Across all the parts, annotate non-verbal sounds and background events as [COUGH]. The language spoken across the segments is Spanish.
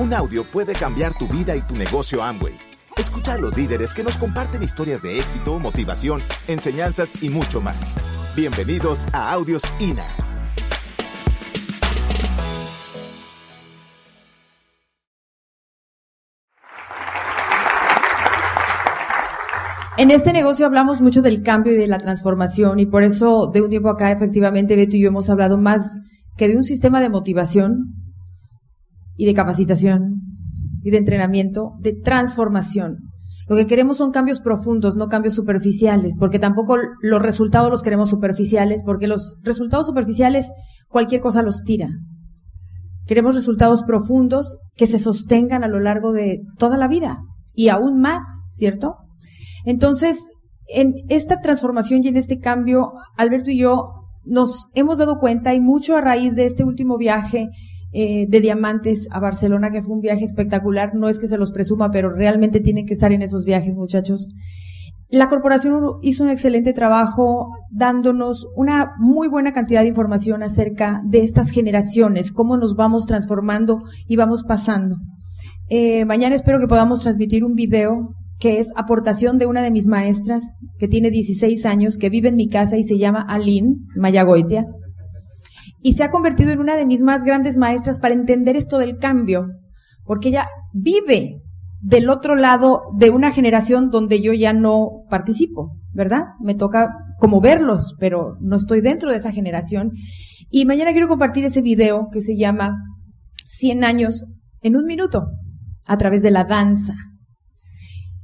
Un audio puede cambiar tu vida y tu negocio Amway. Escucha a los líderes que nos comparten historias de éxito, motivación, enseñanzas y mucho más. Bienvenidos a Audios INA. En este negocio hablamos mucho del cambio y de la transformación y por eso de un tiempo acá efectivamente Beto y yo hemos hablado más que de un sistema de motivación y de capacitación y de entrenamiento, de transformación. Lo que queremos son cambios profundos, no cambios superficiales, porque tampoco los resultados los queremos superficiales, porque los resultados superficiales cualquier cosa los tira. Queremos resultados profundos que se sostengan a lo largo de toda la vida y aún más, ¿cierto? Entonces, en esta transformación y en este cambio, Alberto y yo nos hemos dado cuenta y mucho a raíz de este último viaje eh, de diamantes a Barcelona, que fue un viaje espectacular. No es que se los presuma, pero realmente tienen que estar en esos viajes, muchachos. La corporación hizo un excelente trabajo dándonos una muy buena cantidad de información acerca de estas generaciones, cómo nos vamos transformando y vamos pasando. Eh, mañana espero que podamos transmitir un video que es aportación de una de mis maestras, que tiene 16 años, que vive en mi casa y se llama Aline Mayagoitia. Y se ha convertido en una de mis más grandes maestras para entender esto del cambio, porque ella vive del otro lado de una generación donde yo ya no participo, ¿verdad? Me toca como verlos, pero no estoy dentro de esa generación. Y mañana quiero compartir ese video que se llama 100 años en un minuto, a través de la danza.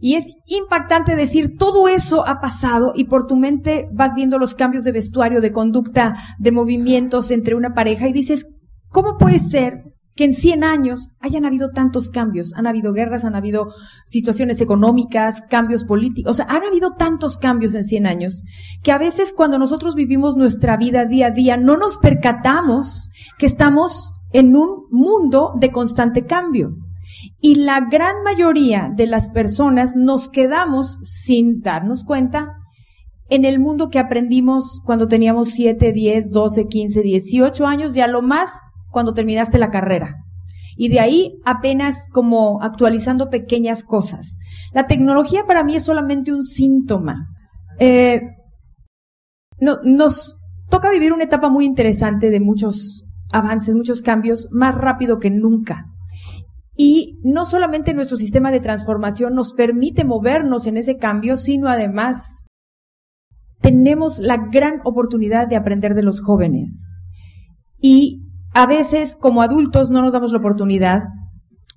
Y es impactante decir, todo eso ha pasado y por tu mente vas viendo los cambios de vestuario, de conducta, de movimientos entre una pareja y dices, ¿cómo puede ser que en 100 años hayan habido tantos cambios? Han habido guerras, han habido situaciones económicas, cambios políticos, o sea, han habido tantos cambios en 100 años que a veces cuando nosotros vivimos nuestra vida día a día no nos percatamos que estamos en un mundo de constante cambio. Y la gran mayoría de las personas nos quedamos sin darnos cuenta en el mundo que aprendimos cuando teníamos 7, 10, 12, 15, 18 años y a lo más cuando terminaste la carrera. Y de ahí apenas como actualizando pequeñas cosas. La tecnología para mí es solamente un síntoma. Eh, nos toca vivir una etapa muy interesante de muchos avances, muchos cambios, más rápido que nunca. Y no solamente nuestro sistema de transformación nos permite movernos en ese cambio, sino además tenemos la gran oportunidad de aprender de los jóvenes. Y a veces como adultos no nos damos la oportunidad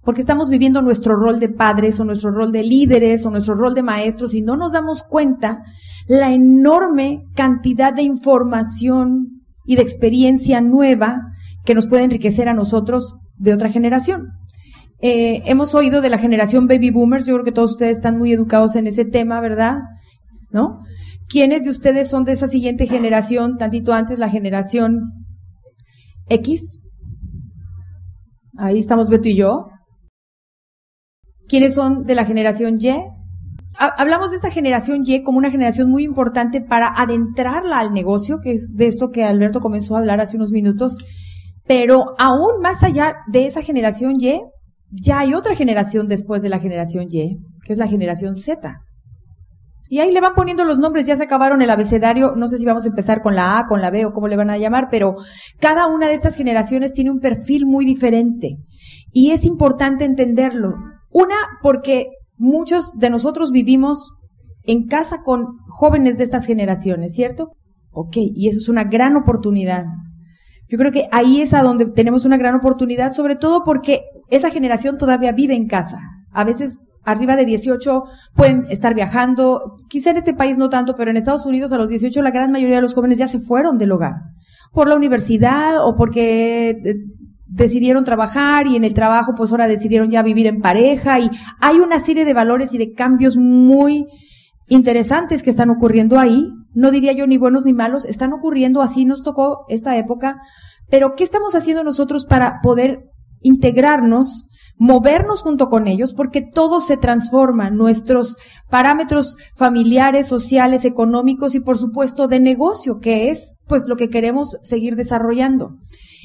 porque estamos viviendo nuestro rol de padres o nuestro rol de líderes o nuestro rol de maestros y no nos damos cuenta la enorme cantidad de información y de experiencia nueva que nos puede enriquecer a nosotros de otra generación. Eh, hemos oído de la generación baby boomers, yo creo que todos ustedes están muy educados en ese tema, ¿verdad? ¿No? ¿Quiénes de ustedes son de esa siguiente generación, tantito antes, la generación X? Ahí estamos Beto y yo. ¿Quiénes son de la generación Y? Hablamos de esa generación Y como una generación muy importante para adentrarla al negocio, que es de esto que Alberto comenzó a hablar hace unos minutos. Pero aún más allá de esa generación Y, ya hay otra generación después de la generación Y, que es la generación Z. Y ahí le van poniendo los nombres, ya se acabaron el abecedario, no sé si vamos a empezar con la A, con la B o cómo le van a llamar, pero cada una de estas generaciones tiene un perfil muy diferente. Y es importante entenderlo. Una, porque muchos de nosotros vivimos en casa con jóvenes de estas generaciones, ¿cierto? Ok, y eso es una gran oportunidad. Yo creo que ahí es a donde tenemos una gran oportunidad, sobre todo porque esa generación todavía vive en casa. A veces arriba de 18 pueden estar viajando, quizá en este país no tanto, pero en Estados Unidos a los 18 la gran mayoría de los jóvenes ya se fueron del hogar, por la universidad o porque eh, decidieron trabajar y en el trabajo pues ahora decidieron ya vivir en pareja y hay una serie de valores y de cambios muy interesantes que están ocurriendo ahí, no diría yo ni buenos ni malos, están ocurriendo, así nos tocó esta época, pero ¿qué estamos haciendo nosotros para poder integrarnos, movernos junto con ellos, porque todo se transforma, nuestros parámetros familiares, sociales, económicos y por supuesto de negocio, que es pues lo que queremos seguir desarrollando.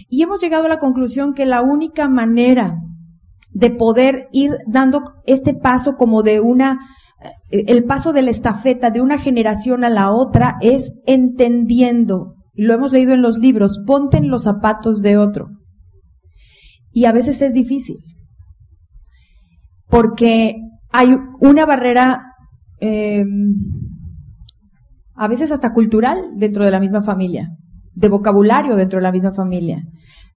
Y hemos llegado a la conclusión que la única manera de poder ir dando este paso como de una, eh, el paso de la estafeta de una generación a la otra es entendiendo, y lo hemos leído en los libros, ponte en los zapatos de otro. Y a veces es difícil, porque hay una barrera, em, a veces hasta cultural dentro de la misma familia, de vocabulario dentro de la misma familia,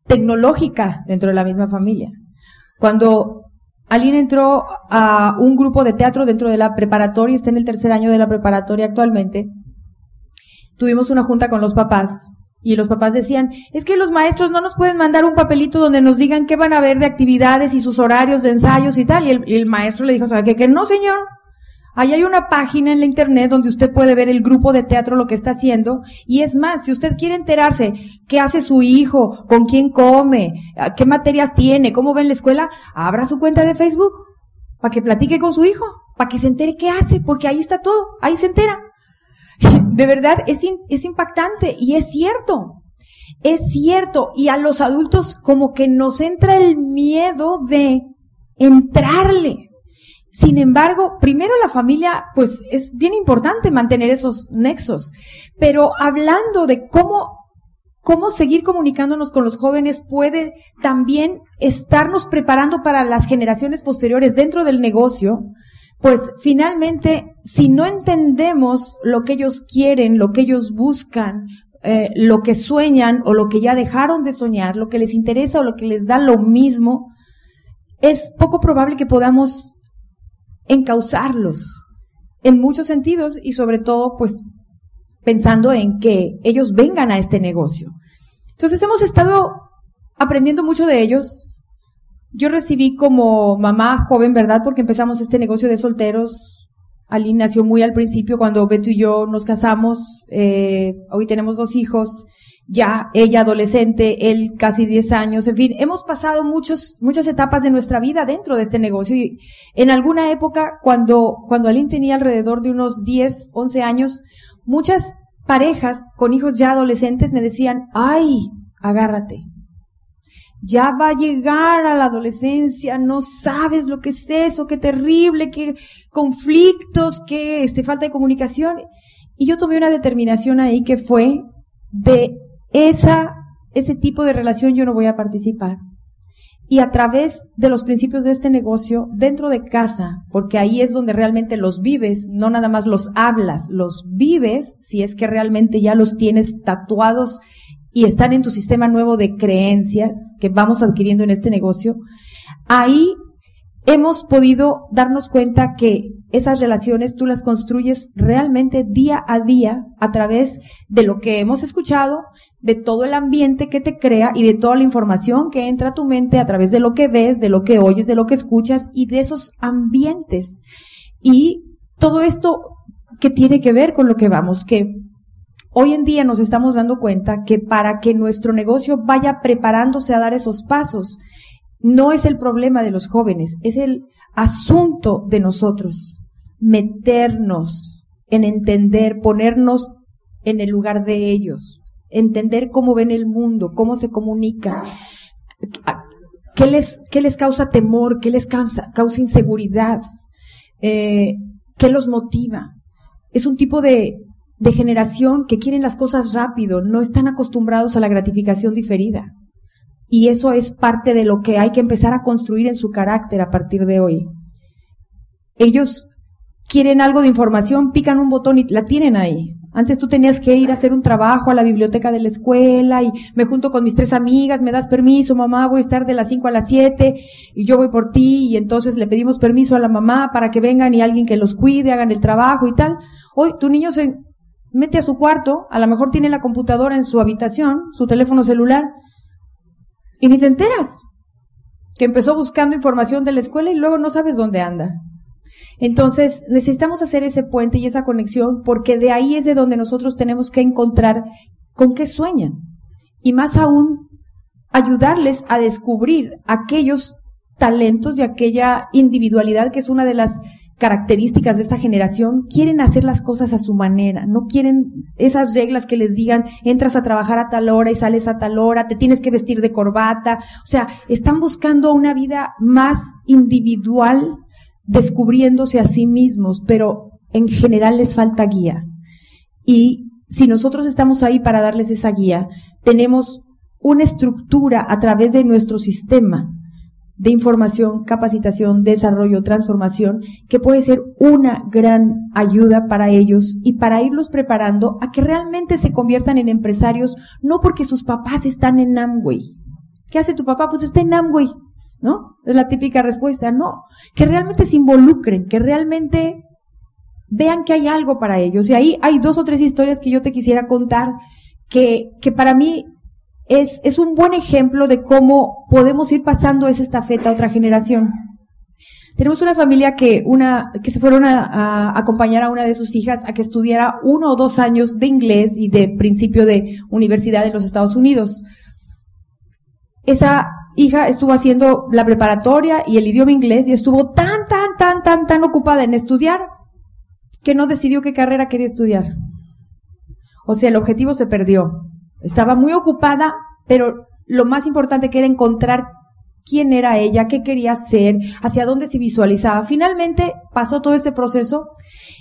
tecnológica dentro de la misma familia. Cuando Aline entró a un grupo de teatro dentro de la preparatoria, está en el tercer año de la preparatoria actualmente, tuvimos una junta con los papás y los papás decían, es que los maestros no nos pueden mandar un papelito donde nos digan qué van a ver de actividades y sus horarios de ensayos y tal. Y el, maestro le dijo, ¿sabe qué? Que no, señor. Ahí hay una página en la internet donde usted puede ver el grupo de teatro lo que está haciendo. Y es más, si usted quiere enterarse qué hace su hijo, con quién come, qué materias tiene, cómo ve en la escuela, abra su cuenta de Facebook para que platique con su hijo, para que se entere qué hace, porque ahí está todo, ahí se entera. [LAUGHS] De verdad, es, es impactante y es cierto. Es cierto. Y a los adultos como que nos entra el miedo de entrarle. Sin embargo, primero la familia, pues es bien importante mantener esos nexos. Pero hablando de cómo, cómo seguir comunicándonos con los jóvenes puede también estarnos preparando para las generaciones posteriores dentro del negocio, pues finalmente, si no entendemos lo que ellos quieren, lo que ellos buscan, eh, lo que sueñan o lo que ya dejaron de soñar, lo que les interesa o lo que les da lo mismo, es poco probable que podamos encauzarlos en muchos sentidos y sobre todo, pues, pensando en que ellos vengan a este negocio. Entonces hemos estado aprendiendo mucho de ellos, yo recibí como mamá joven, ¿verdad? Porque empezamos este negocio de solteros. Aline nació muy al principio cuando Beto y yo nos casamos. Eh, hoy tenemos dos hijos. Ya ella adolescente, él casi 10 años. En fin, hemos pasado muchos, muchas etapas de nuestra vida dentro de este negocio. Y en alguna época, cuando, cuando Aline tenía alrededor de unos 10, 11 años, muchas parejas con hijos ya adolescentes me decían, ay, agárrate, ya va a llegar a la adolescencia, no sabes lo que es eso, qué terrible, qué conflictos, qué este, falta de comunicación. Y yo tomé una determinación ahí que fue de esa, ese tipo de relación yo no voy a participar. Y a través de los principios de este negocio, dentro de casa, porque ahí es donde realmente los vives, no nada más los hablas, los vives, si es que realmente ya los tienes tatuados y están en tu sistema nuevo de creencias que vamos adquiriendo en este negocio, ahí hemos podido darnos cuenta que esas relaciones tú las construyes realmente día a día a través de lo que hemos escuchado, de todo el ambiente que te crea y de toda la información que entra a tu mente a través de lo que ves, de lo que oyes, de lo que escuchas y de esos ambientes. Y todo esto que tiene que ver con lo que vamos, que Hoy en día nos estamos dando cuenta que para que nuestro negocio vaya preparándose a dar esos pasos, no es el problema de los jóvenes, es el asunto de nosotros. Meternos en entender, ponernos en el lugar de ellos, entender cómo ven el mundo, cómo se comunican, qué les, qué les causa temor, qué les causa, causa inseguridad, eh, qué los motiva. Es un tipo de, de generación que quieren las cosas rápido, no están acostumbrados a la gratificación diferida. Y eso es parte de lo que hay que empezar a construir en su carácter a partir de hoy. Ellos quieren algo de información, pican un botón y la tienen ahí. Antes tú tenías que ir a hacer un trabajo a la biblioteca de la escuela y me junto con mis tres amigas, me das permiso, mamá, voy a estar de las cinco a las siete y yo voy por ti y entonces le pedimos permiso a la mamá para que vengan y alguien que los cuide, hagan el trabajo y tal. Hoy tu niño se mete a su cuarto, a lo mejor tiene la computadora en su habitación, su teléfono celular, y ni te enteras que empezó buscando información de la escuela y luego no sabes dónde anda. Entonces, necesitamos hacer ese puente y esa conexión porque de ahí es de donde nosotros tenemos que encontrar con qué sueñan. Y más aún, ayudarles a descubrir aquellos talentos y aquella individualidad que es una de las características de esta generación, quieren hacer las cosas a su manera, no quieren esas reglas que les digan, entras a trabajar a tal hora y sales a tal hora, te tienes que vestir de corbata, o sea, están buscando una vida más individual, descubriéndose a sí mismos, pero en general les falta guía. Y si nosotros estamos ahí para darles esa guía, tenemos una estructura a través de nuestro sistema de información, capacitación, desarrollo, transformación, que puede ser una gran ayuda para ellos y para irlos preparando a que realmente se conviertan en empresarios, no porque sus papás están en Amway. ¿Qué hace tu papá? Pues está en Amway, ¿no? Es la típica respuesta, no. Que realmente se involucren, que realmente vean que hay algo para ellos. Y ahí hay dos o tres historias que yo te quisiera contar que, que para mí es, un buen ejemplo de cómo podemos ir pasando esa estafeta a otra generación. Tenemos una familia que se fueron a, a, acompañar a una de sus hijas a que estudiara uno o dos años de inglés y de principio de universidad en los Estados Unidos. Esa hija estuvo haciendo la preparatoria y el idioma inglés y estuvo tan, tan, tan, tan, tan ocupada en estudiar que no decidió qué carrera quería estudiar. O sea, el objetivo se perdió. Estaba muy ocupada, pero lo más importante que era encontrar quién era ella, qué quería hacer, hacia dónde se visualizaba. Finalmente pasó todo este proceso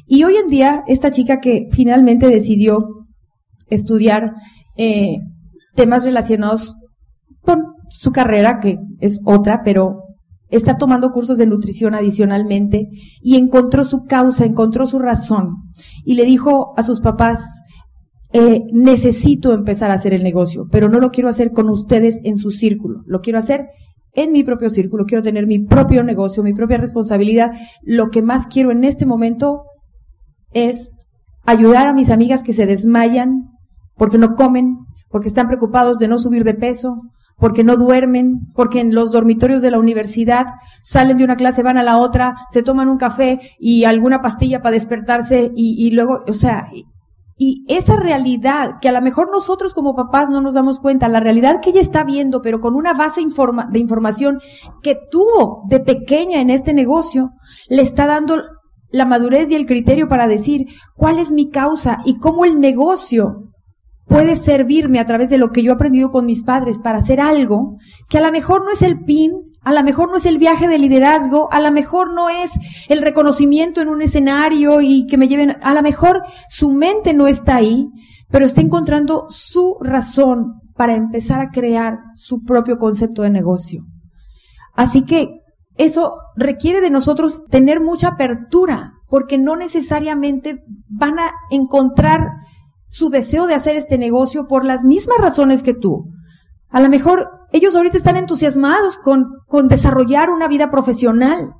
y hoy en día esta chica que finalmente decidió estudiar eh, temas relacionados con su carrera, que es otra, pero está tomando cursos de nutrición adicionalmente y encontró su causa, encontró su razón y le dijo a sus papás, eh, necesito empezar a hacer el negocio, pero no lo quiero hacer con ustedes en su círculo, lo quiero hacer en mi propio círculo, quiero tener mi propio negocio, mi propia responsabilidad. Lo que más quiero en este momento es ayudar a mis amigas que se desmayan porque no comen, porque están preocupados de no subir de peso, porque no duermen, porque en los dormitorios de la universidad salen de una clase, van a la otra, se toman un café y alguna pastilla para despertarse y, y luego, o sea, y esa realidad, que a lo mejor nosotros como papás no nos damos cuenta, la realidad que ella está viendo, pero con una base de información que tuvo de pequeña en este negocio, le está dando la madurez y el criterio para decir cuál es mi causa y cómo el negocio puede servirme a través de lo que yo he aprendido con mis padres para hacer algo que a lo mejor no es el pin, a lo mejor no es el viaje de liderazgo, a lo mejor no es el reconocimiento en un escenario y que me lleven, a lo mejor su mente no está ahí, pero está encontrando su razón para empezar a crear su propio concepto de negocio. Así que eso requiere de nosotros tener mucha apertura, porque no necesariamente van a encontrar su deseo de hacer este negocio por las mismas razones que tú. A lo mejor ellos ahorita están entusiasmados con, con desarrollar una vida profesional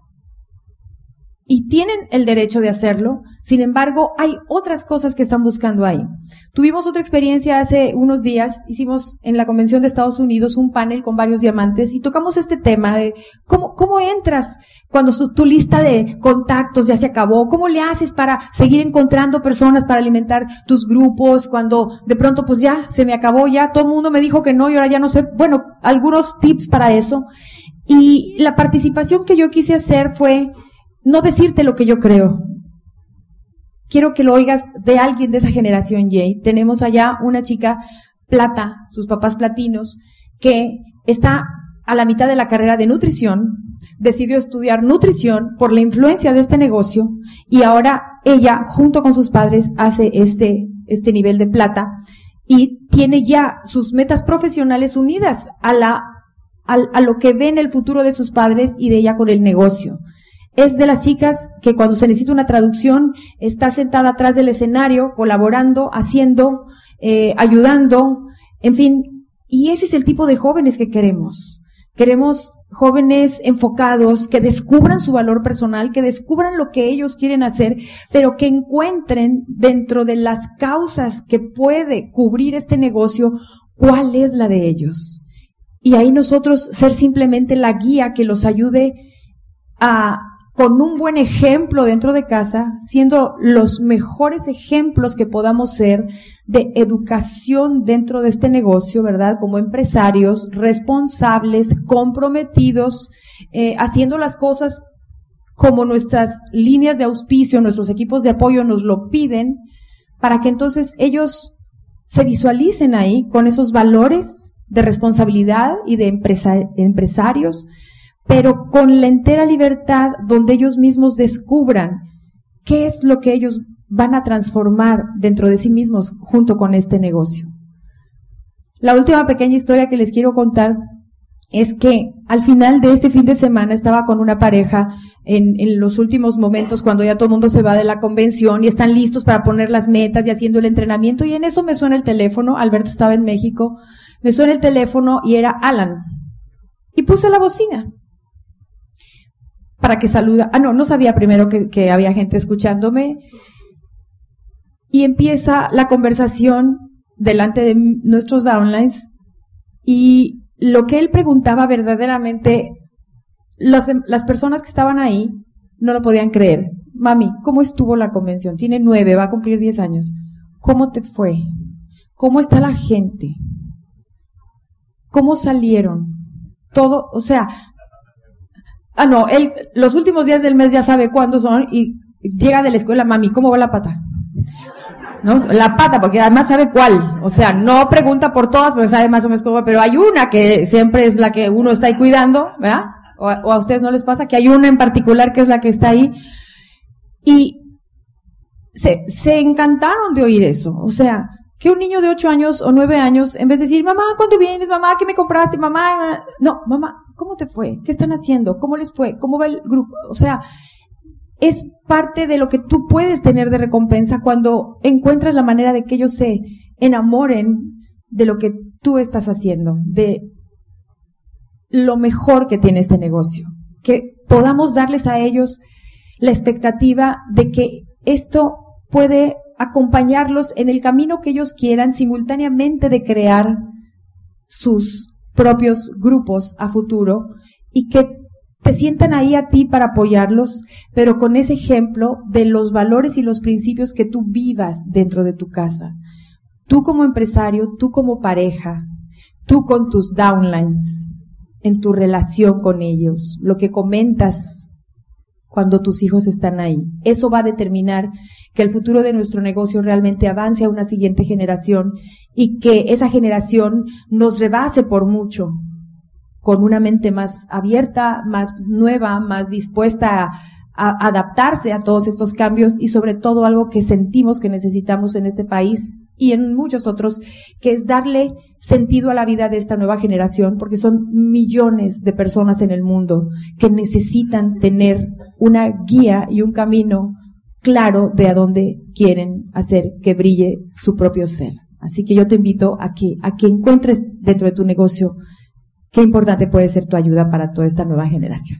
y tienen el derecho de hacerlo. Sin embargo, hay otras cosas que están buscando ahí. Tuvimos otra experiencia hace unos días, hicimos en la Convención de Estados Unidos un panel con varios diamantes y tocamos este tema de cómo, cómo entras cuando tu, lista de contactos ya se acabó, cómo le haces para seguir encontrando personas para alimentar tus grupos, cuando de pronto pues ya se me acabó, ya todo el mundo me dijo que no y ahora ya no sé, bueno, algunos tips para eso. Y la participación que yo quise hacer fue, no decirte lo que yo creo. Quiero que lo oigas de alguien de esa generación, Jay. Tenemos allá una chica plata, sus papás platinos, que está a la mitad de la carrera de nutrición, decidió estudiar nutrición por la influencia de este negocio y ahora ella, junto con sus padres, hace este, este nivel de plata y tiene ya sus metas profesionales unidas a la, a, a lo que ve en el futuro de sus padres y de ella con el negocio es de las chicas que cuando se necesita una traducción está sentada atrás del escenario, colaborando, haciendo, eh, ayudando, en fin. Y ese es el tipo de jóvenes que queremos. Queremos jóvenes enfocados, que descubran su valor personal, que descubran lo que ellos quieren hacer, pero que encuentren dentro de las causas que puede cubrir este negocio, cuál es la de ellos. Y ahí nosotros ser simplemente la guía que los ayude a con un buen ejemplo dentro de casa, siendo los mejores ejemplos que podamos ser de educación dentro de este negocio, ¿verdad? Como empresarios responsables, comprometidos, eh, haciendo las cosas como nuestras líneas de auspicio, nuestros equipos de apoyo nos lo piden, para que entonces ellos se visualicen ahí con esos valores de responsabilidad y de empresarios, pero con la entera libertad donde ellos mismos descubran qué es lo que ellos van a transformar dentro de sí mismos junto con este negocio. La última pequeña historia que les quiero contar es que al final de ese fin de semana estaba con una pareja en, los últimos momentos cuando ya todo el mundo se va de la convención y están listos para poner las metas y haciendo el entrenamiento y en eso me suena el teléfono, Alberto estaba en México, me suena el teléfono y era Alan. Y puse la bocina para que saluda. Ah, no, no sabía primero que, había gente escuchándome. Y empieza la conversación delante de nuestros downlines y lo que él preguntaba verdaderamente, las, las personas que estaban ahí no lo podían creer. Mami, ¿cómo estuvo la convención? Tiene nueve, va a cumplir diez años. ¿Cómo te fue? ¿Cómo está la gente? ¿Cómo salieron? Todo, o sea, ah, no, él los últimos días del mes ya sabe cuándo son y llega de la escuela, mami, ¿cómo va la pata? ¿no? La pata, porque además sabe cuál. O sea, no pregunta por todas porque sabe más o menos cómo, pero hay una que siempre es la que uno está ahí cuidando, ¿verdad? O, a ustedes no les pasa que hay una en particular que es la que está ahí. Y se, se encantaron de oír eso. O sea, que un niño de ocho años o nueve años, en vez de decir, mamá, ¿cuándo vienes? Mamá, ¿qué me compraste? Mamá, no, mamá, ¿cómo te fue? ¿Qué están haciendo? ¿Cómo les fue? ¿Cómo va el grupo? O sea, es parte de lo que tú puedes tener de recompensa cuando encuentras la manera de que ellos se enamoren de lo que tú estás haciendo, de lo mejor que tiene este negocio, que podamos darles a ellos la expectativa de que esto puede acompañarlos en el camino que ellos quieran simultáneamente de crear sus propios grupos a futuro y que te sientan ahí a ti para apoyarlos, pero con ese ejemplo de los valores y los principios que tú vivas dentro de tu casa. Tú como empresario, tú como pareja, tú con tus downlines, en tu relación con ellos, lo que comentas cuando tus hijos están ahí. Eso va a determinar que el futuro de nuestro negocio realmente avance a una siguiente generación y que esa generación nos rebase por mucho con una mente más abierta, más nueva, más dispuesta a, adaptarse a todos estos cambios y sobre todo algo que sentimos que necesitamos en este país y en muchos otros, que es darle sentido a la vida de esta nueva generación, porque son millones de personas en el mundo que necesitan tener una guía y un camino claro de a dónde quieren hacer que brille su propio ser. Así que yo te invito a que, a que encuentres dentro de tu negocio qué importante puede ser tu ayuda para toda esta nueva generación.